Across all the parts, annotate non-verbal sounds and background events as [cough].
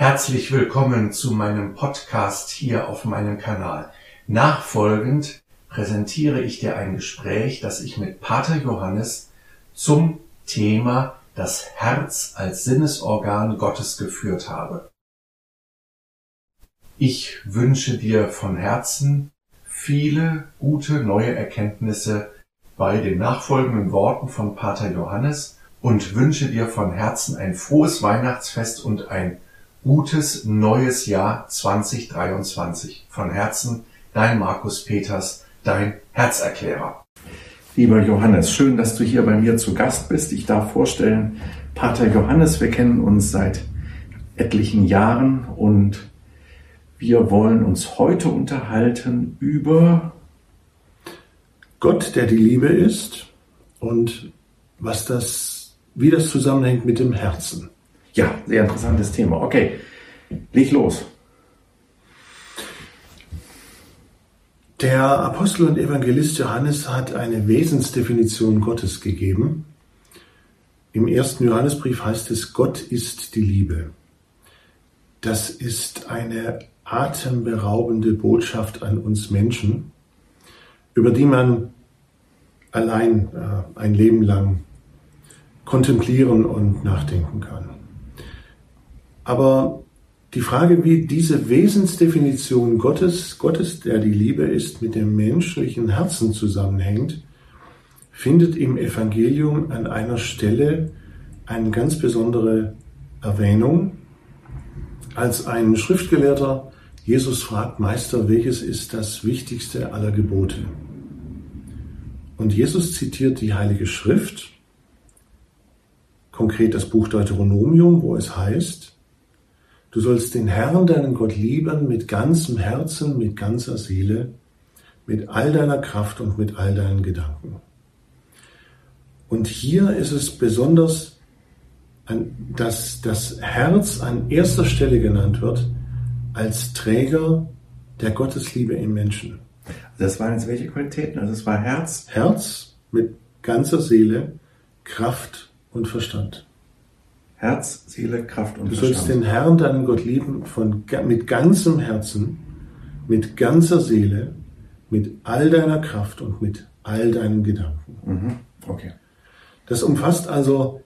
Herzlich willkommen zu meinem Podcast hier auf meinem Kanal. Nachfolgend präsentiere ich dir ein Gespräch, das ich mit Pater Johannes zum Thema das Herz als Sinnesorgan Gottes geführt habe. Ich wünsche dir von Herzen viele gute neue Erkenntnisse bei den nachfolgenden Worten von Pater Johannes und wünsche dir von Herzen ein frohes Weihnachtsfest und ein gutes neues Jahr 2023. Von Herzen, dein Markus Peters, dein Herzerklärer. Lieber Johannes, schön, dass du hier bei mir zu Gast bist. Ich darf vorstellen, Pater Johannes, wir kennen uns seit etlichen Jahren und wir wollen uns heute unterhalten über Gott, der die Liebe ist und was das, wie das zusammenhängt mit dem Herzen. Ja, sehr interessantes Thema. Okay, leg los. Der Apostel und Evangelist Johannes hat eine Wesensdefinition Gottes gegeben. Im ersten Johannesbrief heißt es, Gott ist die Liebe. Das ist eine atemberaubende Botschaft an uns Menschen, über die man allein äh, ein Leben lang kontemplieren und nachdenken kann. Aber die Frage, wie diese Wesensdefinition Gottes, Gottes, der die Liebe ist, mit dem menschlichen Herzen zusammenhängt, findet im Evangelium an einer Stelle eine ganz besondere Erwähnung, als ein Schriftgelehrter Jesus fragt, Meister, welches ist das wichtigste aller Gebote? Und Jesus zitiert die Heilige Schrift, konkret das Buch Deuteronomium, wo es heißt, Du sollst den Herrn, deinen Gott lieben mit ganzem Herzen, mit ganzer Seele, mit all deiner Kraft und mit all deinen Gedanken. Und hier ist es besonders, dass das Herz an erster Stelle genannt wird als Träger der Gottesliebe im Menschen. Das waren jetzt welche Qualitäten? Also es war Herz? Herz mit ganzer Seele, Kraft und Verstand. Herz, Seele, Kraft und du Verstand. Du sollst den Herrn, deinen Gott lieben, von, mit ganzem Herzen, mit ganzer Seele, mit all deiner Kraft und mit all deinen Gedanken. Mhm. Okay. Das umfasst also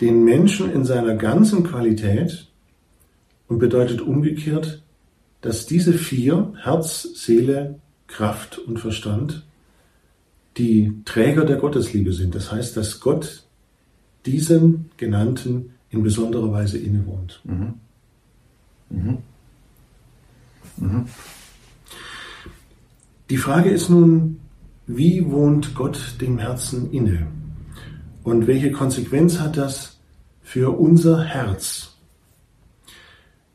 den Menschen in seiner ganzen Qualität und bedeutet umgekehrt, dass diese vier, Herz, Seele, Kraft und Verstand, die Träger der Gottesliebe sind. Das heißt, dass Gott diesen genannten in besonderer Weise innewohnt. Mhm. Mhm. Mhm. Die Frage ist nun, wie wohnt Gott dem Herzen inne? Und welche Konsequenz hat das für unser Herz?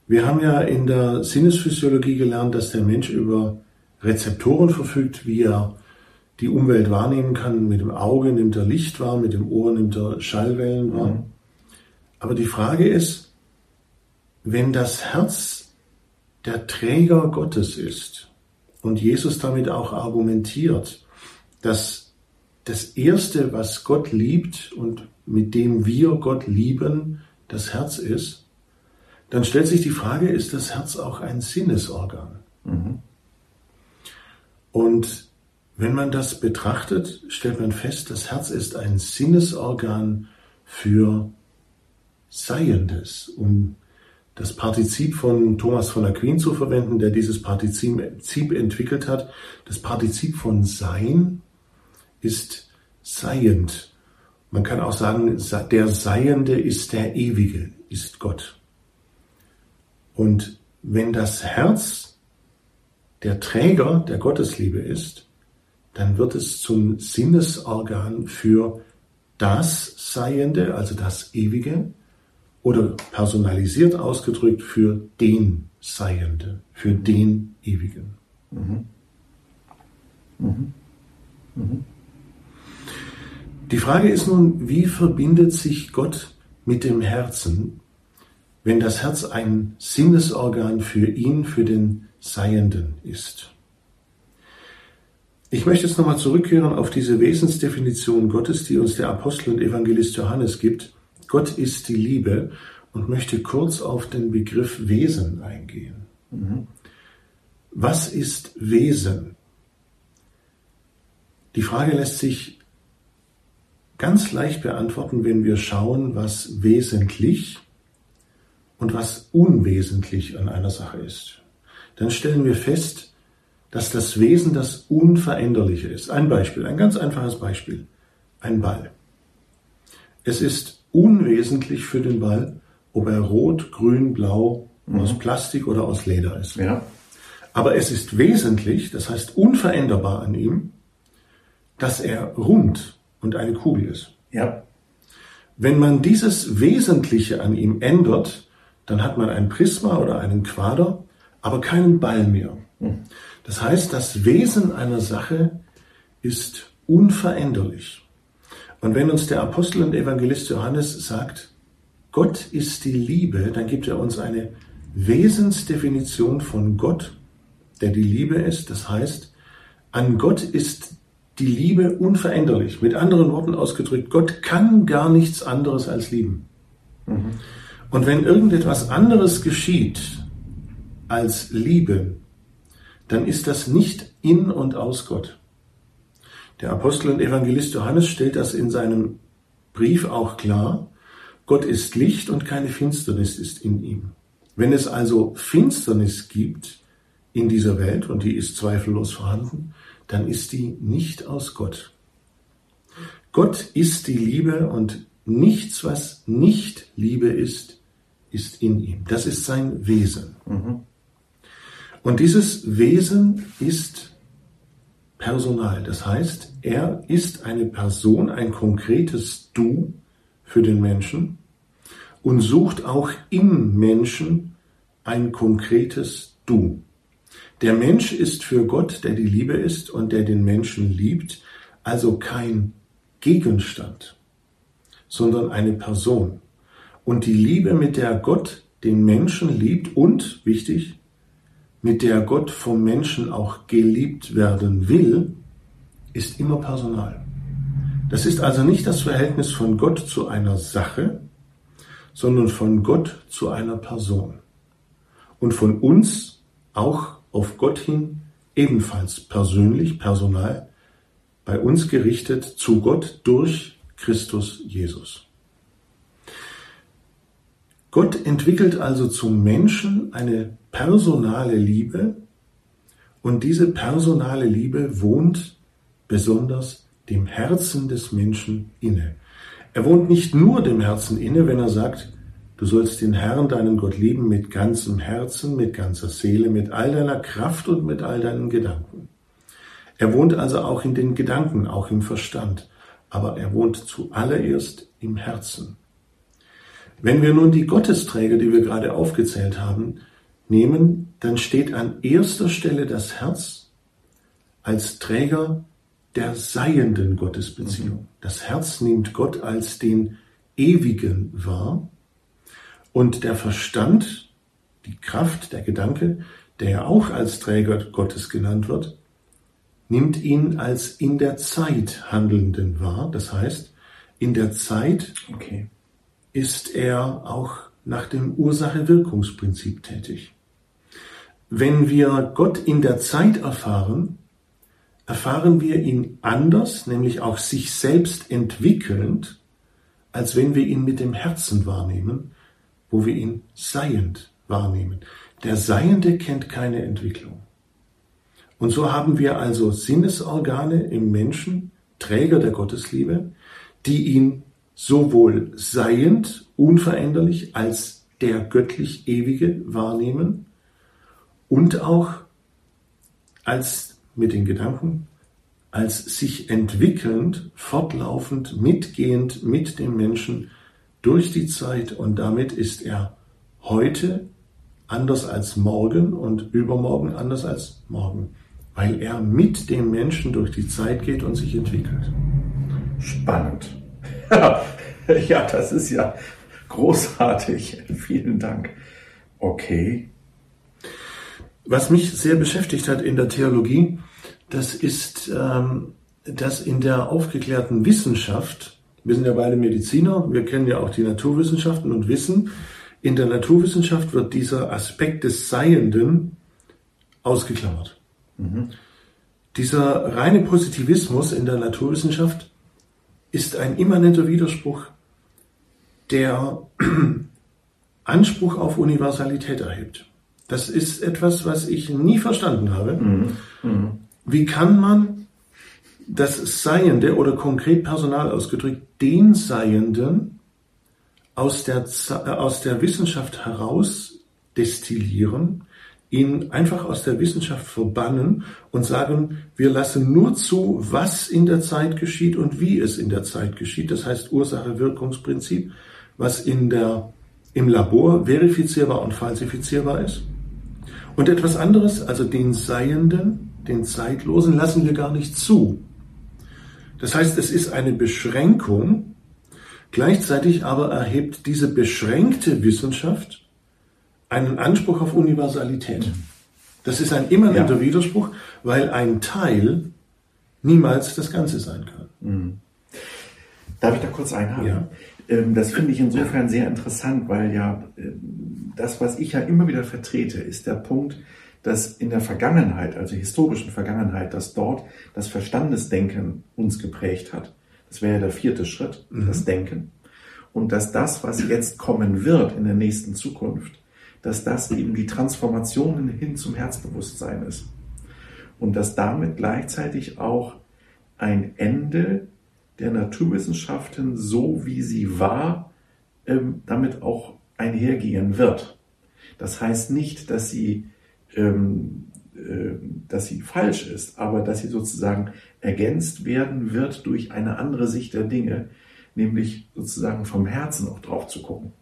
Wir haben ja in der Sinnesphysiologie gelernt, dass der Mensch über Rezeptoren verfügt, wie er die Umwelt wahrnehmen kann. Mit dem Auge nimmt er Licht wahr, mit dem Ohr nimmt er Schallwellen wahr. Mhm. Aber die Frage ist, wenn das Herz der Träger Gottes ist und Jesus damit auch argumentiert, dass das Erste, was Gott liebt und mit dem wir Gott lieben, das Herz ist, dann stellt sich die Frage, ist das Herz auch ein Sinnesorgan? Mhm. Und wenn man das betrachtet, stellt man fest, das Herz ist ein Sinnesorgan für Seiendes, um das Partizip von Thomas von Aquin zu verwenden, der dieses Partizip entwickelt hat. Das Partizip von Sein ist seiend. Man kann auch sagen, der Seiende ist der Ewige, ist Gott. Und wenn das Herz der Träger der Gottesliebe ist, dann wird es zum Sinnesorgan für das Seiende, also das Ewige, oder personalisiert ausgedrückt für den Seiende, für den Ewigen. Mhm. Mhm. Mhm. Die Frage ist nun, wie verbindet sich Gott mit dem Herzen, wenn das Herz ein Sinnesorgan für ihn, für den Seienden ist? Ich möchte jetzt nochmal zurückkehren auf diese Wesensdefinition Gottes, die uns der Apostel und Evangelist Johannes gibt Gott ist die Liebe. und möchte kurz auf den Begriff Wesen eingehen. Mhm. Was ist Wesen? Die Frage lässt sich ganz leicht beantworten, wenn wir schauen, was wesentlich und was unwesentlich an einer Sache ist. Dann stellen wir fest, dass das Wesen das Unveränderliche ist. Ein Beispiel, ein ganz einfaches Beispiel. Ein Ball. Es ist unwesentlich für den Ball, ob er rot, grün, blau, mhm. aus Plastik oder aus Leder ist. Ja. Aber es ist wesentlich, das heißt unveränderbar an ihm, dass er rund und eine Kugel ist. Ja. Wenn man dieses Wesentliche an ihm ändert, dann hat man ein Prisma oder einen Quader, aber keinen Ball mehr. Mhm. Das heißt, das Wesen einer Sache ist unveränderlich. Und wenn uns der Apostel und Evangelist Johannes sagt, Gott ist die Liebe, dann gibt er uns eine Wesensdefinition von Gott, der die Liebe ist. Das heißt, an Gott ist die Liebe unveränderlich. Mit anderen Worten ausgedrückt, Gott kann gar nichts anderes als lieben. Mhm. Und wenn irgendetwas anderes geschieht als Liebe, dann ist das nicht in und aus Gott. Der Apostel und Evangelist Johannes stellt das in seinem Brief auch klar. Gott ist Licht und keine Finsternis ist in ihm. Wenn es also Finsternis gibt in dieser Welt, und die ist zweifellos vorhanden, dann ist die nicht aus Gott. Gott ist die Liebe und nichts, was nicht Liebe ist, ist in ihm. Das ist sein Wesen. Mhm. Und dieses Wesen ist personal. Das heißt, er ist eine Person, ein konkretes Du für den Menschen und sucht auch im Menschen ein konkretes Du. Der Mensch ist für Gott, der die Liebe ist und der den Menschen liebt, also kein Gegenstand, sondern eine Person. Und die Liebe, mit der Gott den Menschen liebt und, wichtig, mit der Gott vom Menschen auch geliebt werden will, ist immer Personal. Das ist also nicht das Verhältnis von Gott zu einer Sache, sondern von Gott zu einer Person. Und von uns auch auf Gott hin ebenfalls persönlich, personal, bei uns gerichtet zu Gott durch Christus Jesus. Gott entwickelt also zum Menschen eine personale Liebe und diese personale Liebe wohnt besonders dem Herzen des Menschen inne. Er wohnt nicht nur dem Herzen inne, wenn er sagt, du sollst den Herrn, deinen Gott lieben mit ganzem Herzen, mit ganzer Seele, mit all deiner Kraft und mit all deinen Gedanken. Er wohnt also auch in den Gedanken, auch im Verstand, aber er wohnt zuallererst im Herzen. Wenn wir nun die Gottesträger, die wir gerade aufgezählt haben, nehmen, dann steht an erster Stelle das Herz als Träger der seienden Gottesbeziehung. Mhm. Das Herz nimmt Gott als den Ewigen wahr und der Verstand, die Kraft, der Gedanke, der ja auch als Träger Gottes genannt wird, nimmt ihn als in der Zeit Handelnden wahr. Das heißt, in der Zeit okay ist er auch nach dem Ursache-Wirkungsprinzip tätig. Wenn wir Gott in der Zeit erfahren, erfahren wir ihn anders, nämlich auch sich selbst entwickelnd, als wenn wir ihn mit dem Herzen wahrnehmen, wo wir ihn seiend wahrnehmen. Der Seiende kennt keine Entwicklung. Und so haben wir also Sinnesorgane im Menschen, Träger der Gottesliebe, die ihn sowohl seiend, unveränderlich, als der göttlich Ewige wahrnehmen und auch als mit den Gedanken, als sich entwickelnd, fortlaufend, mitgehend mit dem Menschen durch die Zeit und damit ist er heute anders als morgen und übermorgen anders als morgen, weil er mit dem Menschen durch die Zeit geht und sich entwickelt. Spannend. [laughs] ja, das ist ja großartig. Vielen Dank. Okay. Was mich sehr beschäftigt hat in der Theologie, das ist, ähm, dass in der aufgeklärten Wissenschaft, wir sind ja beide Mediziner, wir kennen ja auch die Naturwissenschaften und wissen, In der Naturwissenschaft wird dieser Aspekt des Seienden ausgeklammert. Mhm. Dieser reine Positivismus in der Naturwissenschaft ist ein immanenter Widerspruch, der [clears throat] Anspruch auf Universalität erhebt. Das ist etwas, was ich nie verstanden habe. Mhm. Mhm. Wie kann man das Seiende oder konkret personal ausgedrückt den Seienden aus der, aus der Wissenschaft heraus destillieren, ihn einfach aus der Wissenschaft verbannen und sagen, wir lassen nur zu, was in der Zeit geschieht und wie es in der Zeit geschieht. Das heißt Ursache-Wirkungsprinzip, was in der, im Labor verifizierbar und falsifizierbar ist. Und etwas anderes, also den Seienden, den Zeitlosen, lassen wir gar nicht zu. Das heißt, es ist eine Beschränkung, gleichzeitig aber erhebt diese beschränkte Wissenschaft einen Anspruch auf Universalität. Das ist ein immanenter ja. Widerspruch, weil ein Teil niemals das Ganze sein kann. Mhm. Darf ich da kurz einhaken? Ja. Ähm, das finde ich insofern sehr interessant, weil ja ähm, das, was ich ja immer wieder vertrete, ist der Punkt, dass in der Vergangenheit, also historischen Vergangenheit, dass dort das Verstandesdenken uns geprägt hat. Das wäre ja der vierte Schritt, mhm. das Denken. Und dass das, was jetzt kommen wird in der nächsten Zukunft, dass das eben die Transformation hin zum Herzbewusstsein ist. Und dass damit gleichzeitig auch ein Ende der Naturwissenschaften, so wie sie war, ähm, damit auch einhergehen wird. Das heißt nicht, dass sie, ähm, äh, dass sie falsch ist, aber dass sie sozusagen ergänzt werden wird durch eine andere Sicht der Dinge, nämlich sozusagen vom Herzen auch drauf zu gucken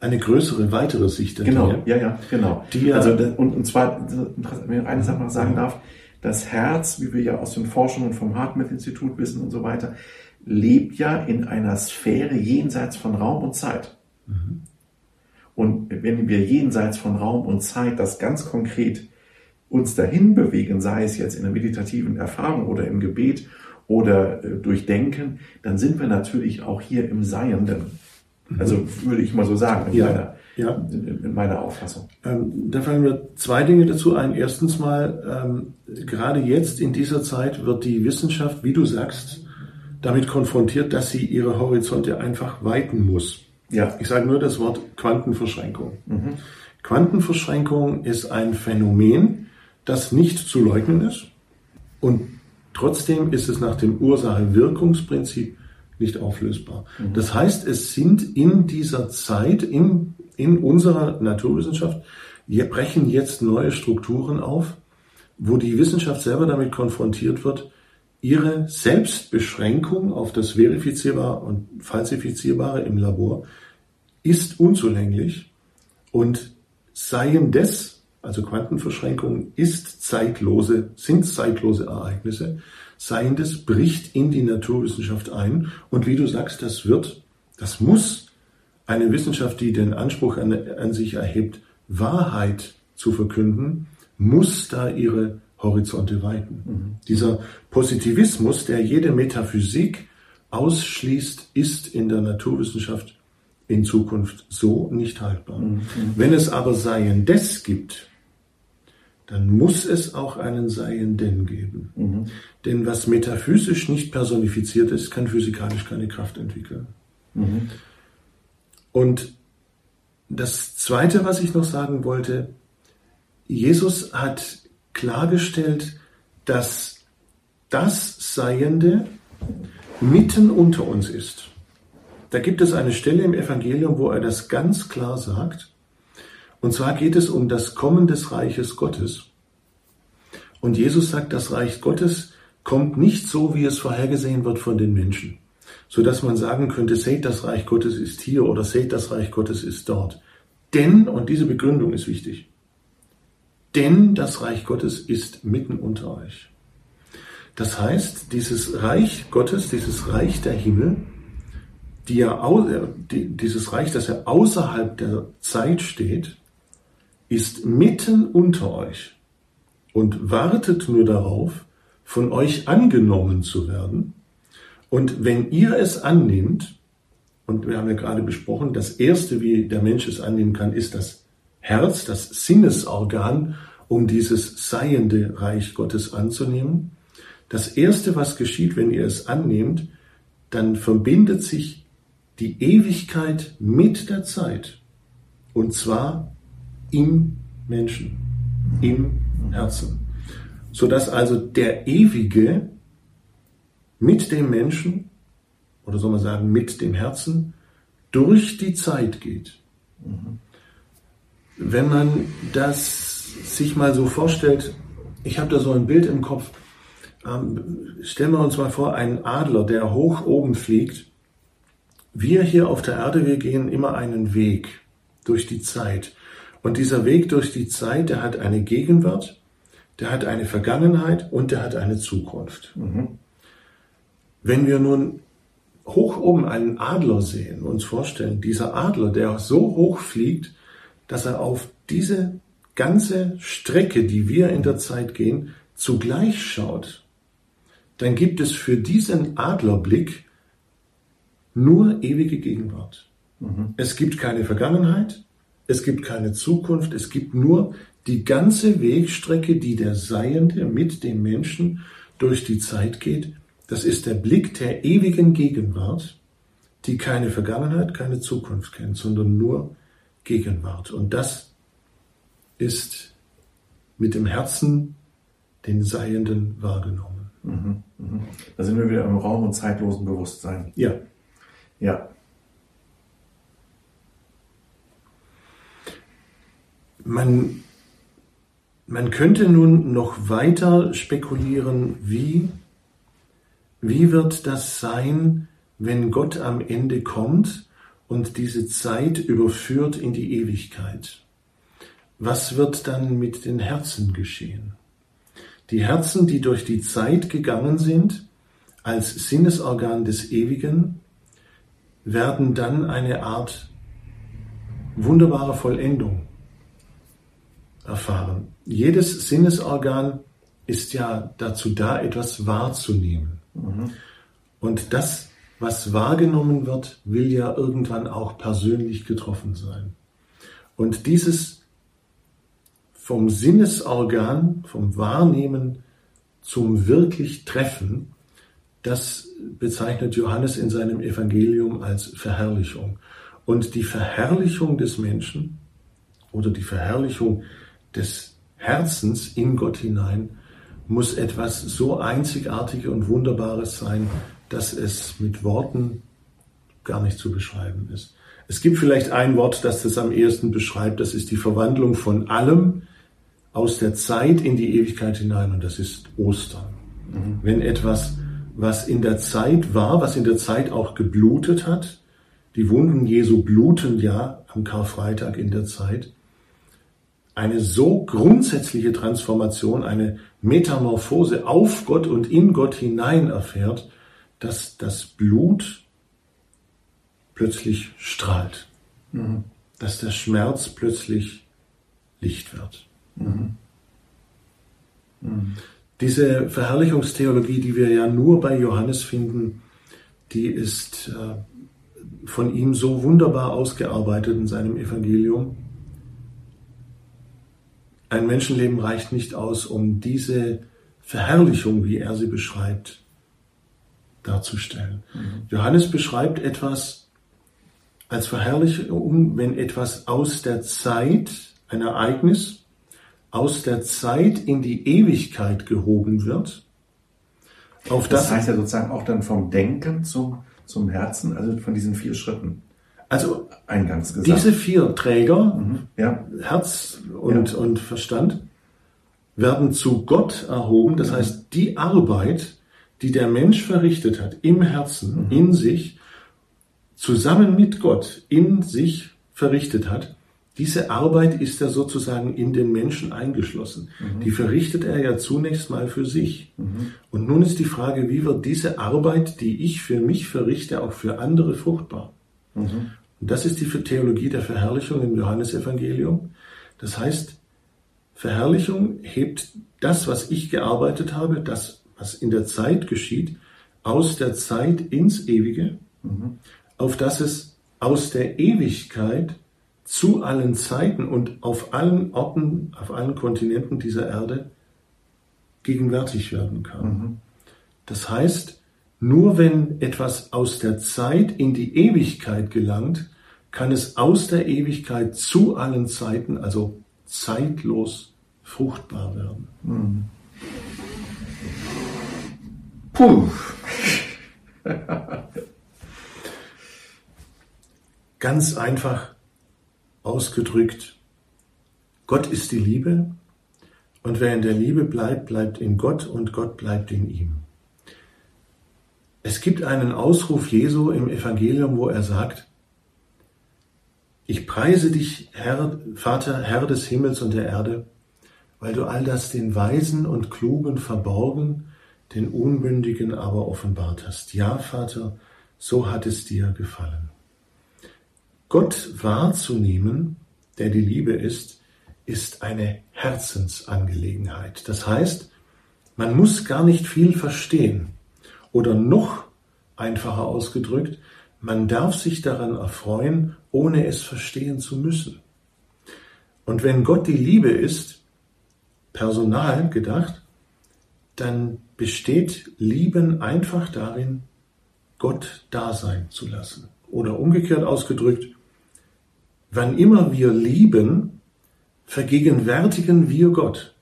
eine größere, weitere Sicht Genau, ja, ja, genau. Die also, und, und zwar, wenn ich eine Sache noch sagen darf, das Herz, wie wir ja aus den Forschungen vom Hartmut-Institut wissen und so weiter, lebt ja in einer Sphäre jenseits von Raum und Zeit. Mhm. Und wenn wir jenseits von Raum und Zeit das ganz konkret uns dahin bewegen, sei es jetzt in der meditativen Erfahrung oder im Gebet oder äh, durch Denken, dann sind wir natürlich auch hier im Seienden. Also würde ich mal so sagen, in, ja, meiner, ja. in meiner Auffassung. Ähm, da fallen mir zwei Dinge dazu ein. Erstens mal, ähm, gerade jetzt in dieser Zeit wird die Wissenschaft, wie du sagst, damit konfrontiert, dass sie ihre Horizonte einfach weiten muss. Ja. Ich sage nur das Wort Quantenverschränkung. Mhm. Quantenverschränkung ist ein Phänomen, das nicht zu leugnen ist. Und trotzdem ist es nach dem Ursache-Wirkungsprinzip nicht auflösbar. Mhm. Das heißt, es sind in dieser Zeit, in, in unserer Naturwissenschaft, wir brechen jetzt neue Strukturen auf, wo die Wissenschaft selber damit konfrontiert wird, ihre Selbstbeschränkung auf das Verifizierbare und Falsifizierbare im Labor ist unzulänglich und seien des, also Quantenverschränkungen, ist zeitlose, sind zeitlose Ereignisse, Seiendes bricht in die Naturwissenschaft ein. Und wie du sagst, das wird, das muss eine Wissenschaft, die den Anspruch an, an sich erhebt, Wahrheit zu verkünden, muss da ihre Horizonte weiten. Mhm. Dieser Positivismus, der jede Metaphysik ausschließt, ist in der Naturwissenschaft in Zukunft so nicht haltbar. Mhm. Wenn es aber Seiendes gibt, dann muss es auch einen Seienden geben. Mhm. Denn was metaphysisch nicht personifiziert ist, kann physikalisch keine Kraft entwickeln. Mhm. Und das Zweite, was ich noch sagen wollte, Jesus hat klargestellt, dass das Seiende mitten unter uns ist. Da gibt es eine Stelle im Evangelium, wo er das ganz klar sagt. Und zwar geht es um das Kommen des Reiches Gottes. Und Jesus sagt, das Reich Gottes kommt nicht so, wie es vorhergesehen wird von den Menschen, so dass man sagen könnte, seht, das Reich Gottes ist hier oder seht, das Reich Gottes ist dort. Denn, und diese Begründung ist wichtig, denn das Reich Gottes ist mitten unter euch. Das heißt, dieses Reich Gottes, dieses Reich der Himmel, die ja, dieses Reich, das ja außerhalb der Zeit steht, ist mitten unter euch und wartet nur darauf, von euch angenommen zu werden. Und wenn ihr es annimmt, Und wir haben ja gerade besprochen, das erste, wie der Mensch es annehmen kann, ist das Herz, das Sinnesorgan, um dieses seiende Reich Gottes anzunehmen. Das erste, was geschieht, wenn ihr es annehmt, dann verbindet sich die Ewigkeit mit der Zeit. Und zwar im Menschen, im Herzen. Sodass also der Ewige mit dem Menschen, oder soll man sagen mit dem Herzen, durch die Zeit geht. Wenn man das sich mal so vorstellt, ich habe da so ein Bild im Kopf, ähm, stellen wir uns mal vor, einen Adler, der hoch oben fliegt. Wir hier auf der Erde, wir gehen immer einen Weg durch die Zeit. Und dieser Weg durch die Zeit, der hat eine Gegenwart, der hat eine Vergangenheit und der hat eine Zukunft. Mhm. Wenn wir nun hoch oben einen Adler sehen, uns vorstellen, dieser Adler, der so hoch fliegt, dass er auf diese ganze Strecke, die wir in der Zeit gehen, zugleich schaut, dann gibt es für diesen Adlerblick nur ewige Gegenwart. Mhm. Es gibt keine Vergangenheit, es gibt keine Zukunft, es gibt nur die ganze Wegstrecke, die der Seiende mit dem Menschen durch die Zeit geht. Das ist der Blick der ewigen Gegenwart, die keine Vergangenheit, keine Zukunft kennt, sondern nur Gegenwart. Und das ist mit dem Herzen den Seienden wahrgenommen. Mhm, mhm. Da sind wir wieder im Raum und zeitlosen Bewusstsein. Ja. Ja. Man, man könnte nun noch weiter spekulieren, wie, wie wird das sein, wenn Gott am Ende kommt und diese Zeit überführt in die Ewigkeit. Was wird dann mit den Herzen geschehen? Die Herzen, die durch die Zeit gegangen sind, als Sinnesorgan des Ewigen, werden dann eine Art wunderbare Vollendung erfahren. Jedes Sinnesorgan ist ja dazu da, etwas wahrzunehmen. Mhm. Und das, was wahrgenommen wird, will ja irgendwann auch persönlich getroffen sein. Und dieses vom Sinnesorgan, vom Wahrnehmen zum wirklich Treffen, das bezeichnet Johannes in seinem Evangelium als Verherrlichung. Und die Verherrlichung des Menschen oder die Verherrlichung des Herzens in Gott hinein muss etwas so Einzigartiges und Wunderbares sein, dass es mit Worten gar nicht zu beschreiben ist. Es gibt vielleicht ein Wort, das das am ehesten beschreibt, das ist die Verwandlung von allem aus der Zeit in die Ewigkeit hinein und das ist Ostern. Mhm. Wenn etwas, was in der Zeit war, was in der Zeit auch geblutet hat, die Wunden Jesu bluten ja am Karfreitag in der Zeit, eine so grundsätzliche Transformation, eine Metamorphose auf Gott und in Gott hinein erfährt, dass das Blut plötzlich strahlt, mhm. dass der Schmerz plötzlich Licht wird. Mhm. Mhm. Diese Verherrlichungstheologie, die wir ja nur bei Johannes finden, die ist äh, von ihm so wunderbar ausgearbeitet in seinem Evangelium ein Menschenleben reicht nicht aus, um diese Verherrlichung, wie er sie beschreibt, darzustellen. Mhm. Johannes beschreibt etwas als Verherrlichung, wenn etwas aus der Zeit, ein Ereignis, aus der Zeit in die Ewigkeit gehoben wird. Auf das, das heißt ja sozusagen auch dann vom Denken zum, zum Herzen, also von diesen vier Schritten. Also eingangs gesagt. Diese vier Träger, mhm. ja. Herz und, ja. und Verstand, werden zu Gott erhoben. Das mhm. heißt, die Arbeit, die der Mensch verrichtet hat im Herzen, mhm. in sich, zusammen mit Gott in sich verrichtet hat, diese Arbeit ist ja sozusagen in den Menschen eingeschlossen. Mhm. Die verrichtet er ja zunächst mal für sich. Mhm. Und nun ist die Frage, wie wird diese Arbeit, die ich für mich verrichte, auch für andere fruchtbar? Mhm. Und das ist die Theologie der Verherrlichung im Johannesevangelium. Das heißt, Verherrlichung hebt das, was ich gearbeitet habe, das, was in der Zeit geschieht, aus der Zeit ins Ewige. Mhm. auf dass es aus der Ewigkeit zu allen Zeiten und auf allen Orten, auf allen Kontinenten dieser Erde gegenwärtig werden kann. Mhm. Das heißt, nur wenn etwas aus der Zeit in die Ewigkeit gelangt, kann es aus der Ewigkeit zu allen Zeiten, also zeitlos, fruchtbar werden. Mhm. Puh. [laughs] Ganz einfach ausgedrückt, Gott ist die Liebe und wer in der Liebe bleibt, bleibt in Gott und Gott bleibt in ihm. Es gibt einen Ausruf Jesu im Evangelium, wo er sagt, ich preise dich, Herr, Vater, Herr des Himmels und der Erde, weil du all das den Weisen und Klugen verborgen, den Unbündigen aber offenbart hast. Ja, Vater, so hat es dir gefallen. Gott wahrzunehmen, der die Liebe ist, ist eine Herzensangelegenheit. Das heißt, man muss gar nicht viel verstehen. Oder noch einfacher ausgedrückt, man darf sich daran erfreuen, ohne es verstehen zu müssen. Und wenn Gott die Liebe ist, personal gedacht, dann besteht Lieben einfach darin, Gott da sein zu lassen. Oder umgekehrt ausgedrückt, wann immer wir lieben, vergegenwärtigen wir Gott,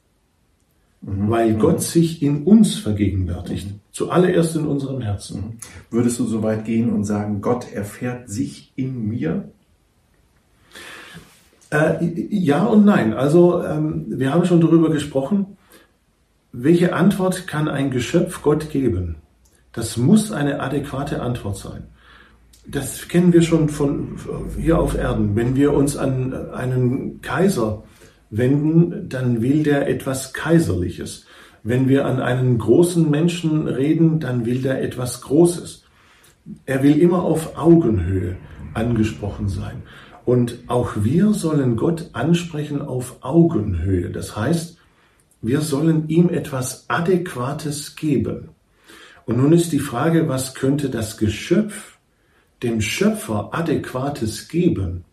mhm. weil mhm. Gott sich in uns vergegenwärtigt, mhm. zuallererst in unserem Herzen. Mhm. Würdest du so weit gehen und sagen, Gott erfährt sich in mir? Äh, ja und nein. Also ähm, wir haben schon darüber gesprochen, welche Antwort kann ein Geschöpf Gott geben? Das muss eine adäquate Antwort sein. Das kennen wir schon von hier auf Erden. Wenn wir uns an einen Kaiser wenden, dann will der etwas Kaiserliches. Wenn wir an einen großen Menschen reden, dann will der etwas Großes. Er will immer auf Augenhöhe angesprochen sein. Und auch wir sollen Gott ansprechen auf Augenhöhe. Das heißt, wir sollen ihm etwas Adäquates geben. Und nun ist die Frage, was könnte das Geschöpf dem Schöpfer Adäquates geben?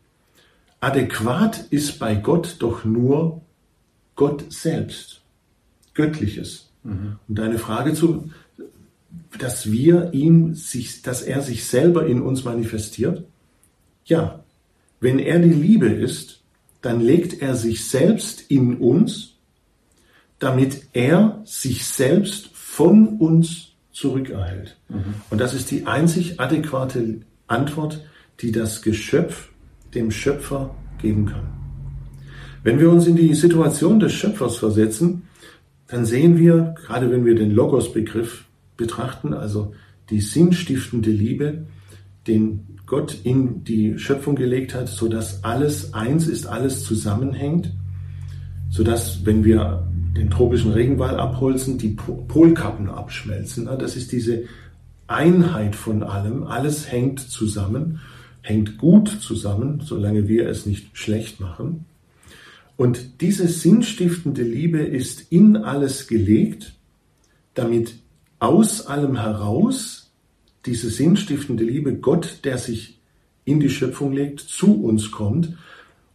Adäquat ist bei Gott doch nur Gott selbst, Göttliches. Mhm. Und deine Frage zu, dass wir ihm sich, dass er sich selber in uns manifestiert? Ja. Wenn er die Liebe ist, dann legt er sich selbst in uns, damit er sich selbst von uns zurückerhält. Mhm. Und das ist die einzig adäquate Antwort, die das Geschöpf dem Schöpfer geben kann. Wenn wir uns in die Situation des Schöpfers versetzen, dann sehen wir, gerade wenn wir den Logos-Begriff betrachten, also die sinnstiftende Liebe, den Gott in die Schöpfung gelegt hat, so dass alles eins ist, alles zusammenhängt, so dass wenn wir den tropischen Regenwald abholzen, die Polkappen abschmelzen. Das ist diese Einheit von allem. Alles hängt zusammen, hängt gut zusammen, solange wir es nicht schlecht machen. Und diese sinnstiftende Liebe ist in alles gelegt, damit aus allem heraus diese sinnstiftende Liebe, Gott, der sich in die Schöpfung legt, zu uns kommt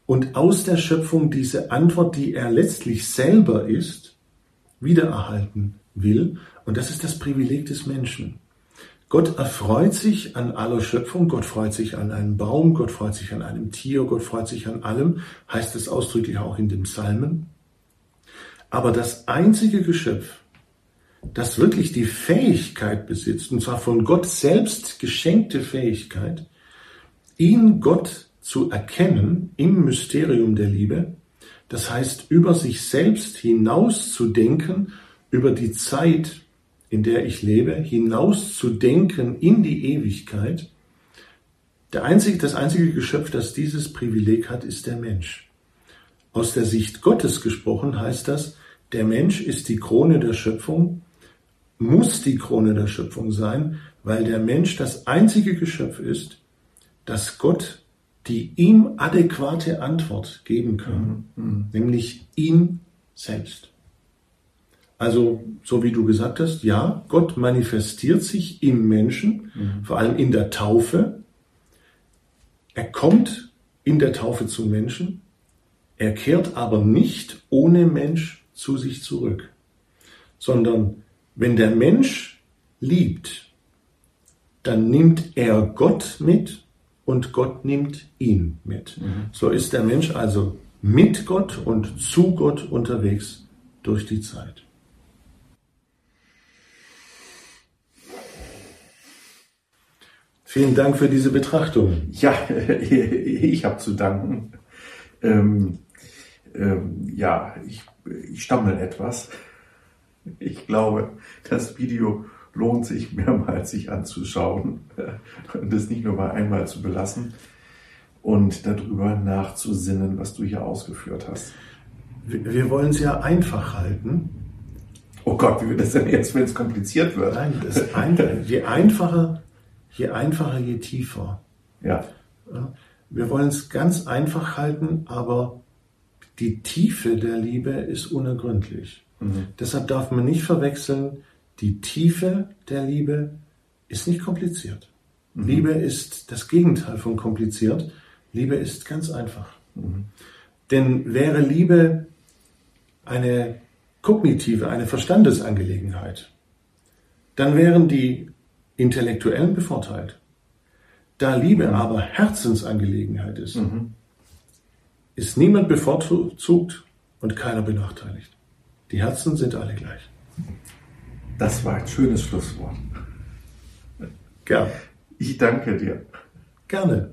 und aus der Schöpfung diese Antwort, die er letztlich selber ist, wiedererhalten will. Und das ist das Privileg des Menschen. Gott erfreut sich an aller Schöpfung, Gott freut sich an einem Baum, Gott freut sich an einem Tier, Gott freut sich an allem, heißt es ausdrücklich auch in dem Psalmen. Aber das einzige Geschöpf, das wirklich die Fähigkeit besitzt, und zwar von Gott selbst geschenkte Fähigkeit, ihn Gott zu erkennen im Mysterium der Liebe, das heißt über sich selbst hinaus zu denken, über die Zeit, in der ich lebe, hinaus zu denken in die Ewigkeit. Der einzige, das einzige Geschöpf, das dieses Privileg hat, ist der Mensch. Aus der Sicht Gottes gesprochen heißt das, der Mensch ist die Krone der Schöpfung, muss die Krone der Schöpfung sein, weil der Mensch das einzige Geschöpf ist, das Gott die ihm adäquate Antwort geben kann, mhm. mhm. nämlich ihn selbst. Also, so wie du gesagt hast, ja, Gott manifestiert sich im Menschen, mhm. vor allem in der Taufe. Er kommt in der Taufe zum Menschen, er kehrt aber nicht ohne Mensch zu sich zurück, sondern wenn der Mensch liebt, dann nimmt er Gott mit und Gott nimmt ihn mit. Mhm. So ist der Mensch also mit Gott und zu Gott unterwegs durch die Zeit. Vielen Dank für diese Betrachtung. Ja, [laughs] ich habe zu danken. Ähm, ähm, ja, ich, ich stammel etwas. Ich glaube, das Video lohnt sich mehrmals sich anzuschauen [laughs] und es nicht nur mal einmal zu belassen und darüber nachzusinnen, was du hier ausgeführt hast. Wir wollen es ja einfach halten. Oh Gott, wie wird das denn jetzt, wenn es kompliziert wird? Nein, das ein, je einfacher, je einfacher, je tiefer. Ja. Wir wollen es ganz einfach halten, aber die Tiefe der Liebe ist unergründlich. Mhm. Deshalb darf man nicht verwechseln, die Tiefe der Liebe ist nicht kompliziert. Mhm. Liebe ist das Gegenteil von kompliziert. Liebe ist ganz einfach. Mhm. Denn wäre Liebe eine kognitive, eine Verstandesangelegenheit, dann wären die Intellektuellen bevorteilt. Da Liebe mhm. aber Herzensangelegenheit ist, mhm. ist niemand bevorzugt und keiner benachteiligt. Die Herzen sind alle gleich. Das war ein schönes Schlusswort. Gerne. Ich danke dir. Gerne.